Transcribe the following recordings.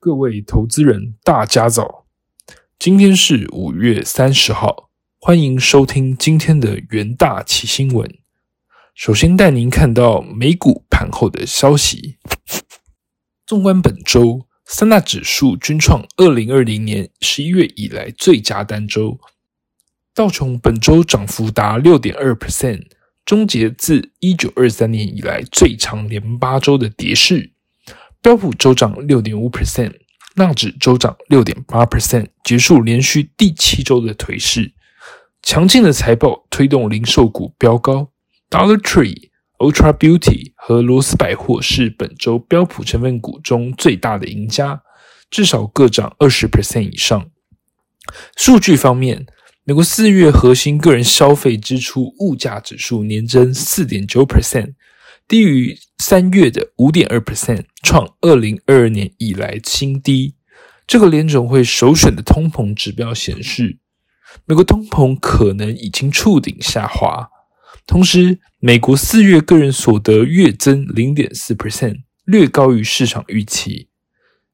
各位投资人，大家早！今天是五月三十号，欢迎收听今天的元大奇新闻。首先带您看到美股盘后的消息。纵观本周，三大指数均创二零二零年十一月以来最佳单周。道琼本周涨幅达六点二 percent，终结自一九二三年以来最长连八周的跌势。标普周涨六点五 percent，纳指周涨六点八 percent，结束连续第七周的颓势。强劲的财报推动零售股飙高，Dollar Tree、Ultra Beauty 和罗斯百货是本周标普成分股中最大的赢家，至少各涨二十 percent 以上。数据方面，美国四月核心个人消费支出物价指数年增四点九 percent。低于三月的五点二 percent，创二零二二年以来新低。这个联总会首选的通膨指标显示，美国通膨可能已经触顶下滑。同时，美国四月个人所得月增零点四 percent，略高于市场预期。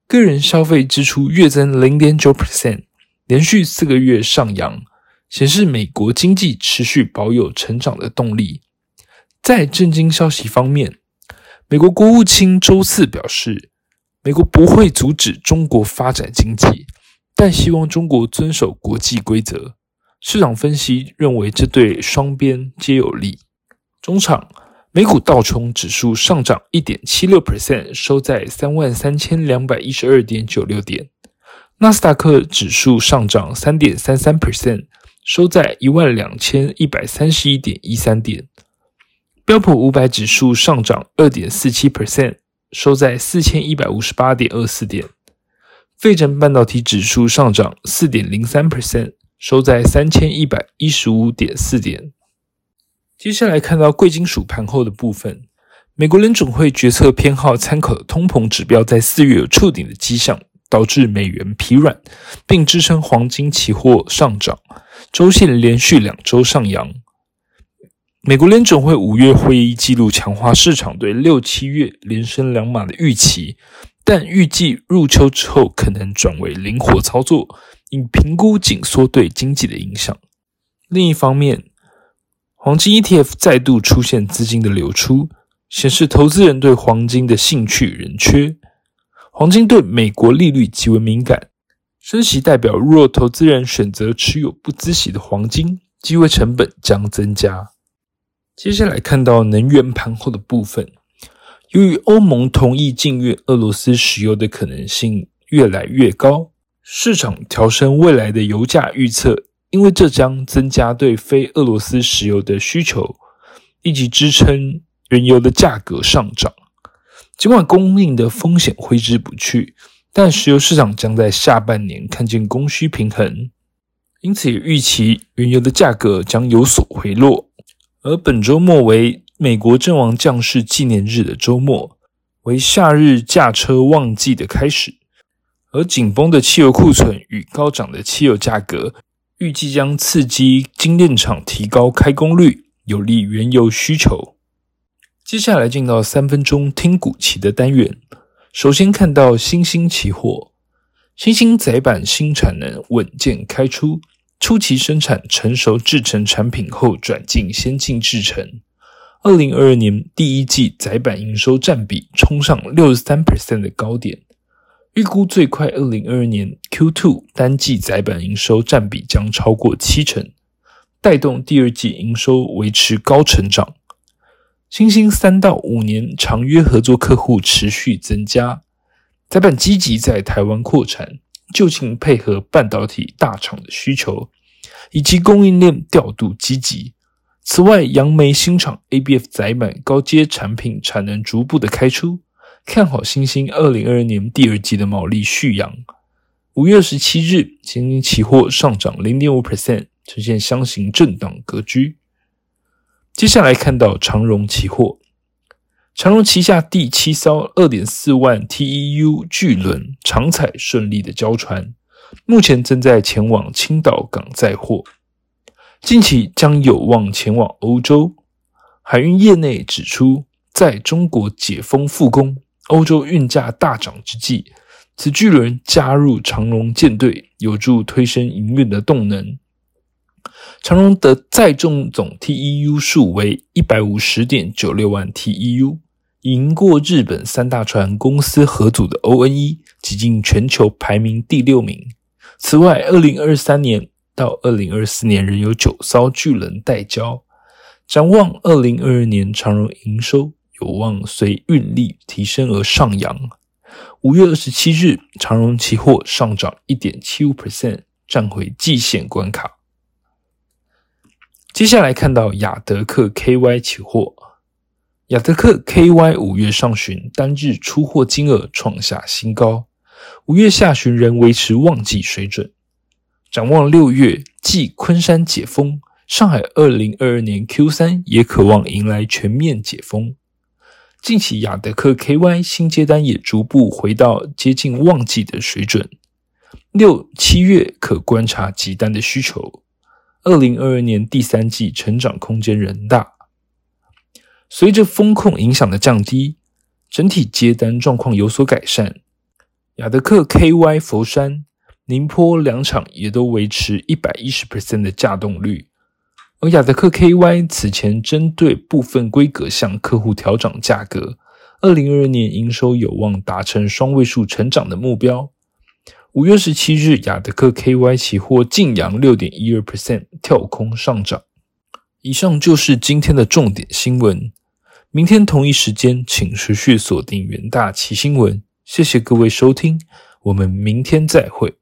个人消费支出月增零点九 percent，连续四个月上扬，显示美国经济持续保有成长的动力。在震惊消息方面，美国国务卿周四表示，美国不会阻止中国发展经济，但希望中国遵守国际规则。市场分析认为，这对双边皆有利。中场，美股道琼指数上涨一点七六 percent，收在三万三千两百一十二点九六点；纳斯达克指数上涨三点三三 percent，收在一万两千一百三十一点一三点。标普五百指数上涨二点四七 percent，收在四千一百五十八点二四点。费城半导体指数上涨四点零三 percent，收在三千一百一十五点四点。接下来看到贵金属盘后的部分，美国联总会决策偏好参考的通膨指标在四月有触顶的迹象，导致美元疲软，并支撑黄金期货上涨，周线连续两周上扬。美国联总会五月会议记录强化市场对六七月连升两码的预期，但预计入秋之后可能转为灵活操作，以评估紧缩对经济的影响。另一方面，黄金 ETF 再度出现资金的流出，显示投资人对黄金的兴趣仍缺。黄金对美国利率极为敏感，升息代表若投资人选择持有不孳息的黄金，机会成本将增加。接下来看到能源盘后的部分，由于欧盟同意禁运俄罗斯石油的可能性越来越高，市场调升未来的油价预测，因为这将增加对非俄罗斯石油的需求，以及支撑原油的价格上涨。尽管供应的风险挥之不去，但石油市场将在下半年看见供需平衡，因此也预期原油的价格将有所回落。而本周末为美国阵亡将士纪念日的周末，为夏日驾车旺季的开始。而紧绷的汽油库存与高涨的汽油价格，预计将刺激精炼厂提高开工率，有利原油需求。接下来进到三分钟听股期的单元，首先看到新兴期货，新兴载板新产能稳健开出。初期生产成熟制成产品后，转进先进制成。二零二二年第一季载板营收占比冲上六十三 percent 的高点，预估最快二零二二年 Q two 单季载板营收占比将超过七成，带动第二季营收维持高成长。新兴三到五年长约合作客户持续增加，载板积极在台湾扩产。就近配合半导体大厂的需求，以及供应链调度积极。此外，杨梅新厂 ABF 载板高阶产品产能逐步的开出，看好新兴二零二二年第二季的毛利续扬。五月二十七日，新兴期货上涨零点五 percent，呈现箱型震荡格局。接下来看到长荣期货。长荣旗下第七艘二点四万 TEU 巨轮长彩顺利的交船，目前正在前往青岛港载货，近期将有望前往欧洲。海运业内指出，在中国解封复工、欧洲运价大涨之际，此巨轮加入长荣舰队，有助推升营运的动能。长荣的载重总 TEU 数为一百五十点九六万 TEU，赢过日本三大船公司合组的 ONE，挤进全球排名第六名。此外，二零二三年到二零二四年仍有九艘巨轮待交。展望二零二二年，长荣营收有望随运力提升而上扬。五月二十七日，长荣期货上涨一点七五 percent，站回季线关卡。接下来看到亚德克 KY 期货，亚德克 KY 五月上旬单日出货金额创下新高，五月下旬仍维持旺季水准。展望六月，继昆山解封，上海二零二二年 Q 三也渴望迎来全面解封。近期亚德克 KY 新接单也逐步回到接近旺季的水准，六七月可观察急单的需求。二零二二年第三季成长空间仍大，随着风控影响的降低，整体接单状况有所改善。亚德克 KY 佛山、宁波两场也都维持一百一十 percent 的架动率，而亚德克 KY 此前针对部分规格向客户调整价格，二零二二年营收有望达成双位数成长的目标。五月十七日，亚德克 KY 期货净扬六点一二 percent 跳空上涨。以上就是今天的重点新闻。明天同一时间，请持续锁定元大奇新闻。谢谢各位收听，我们明天再会。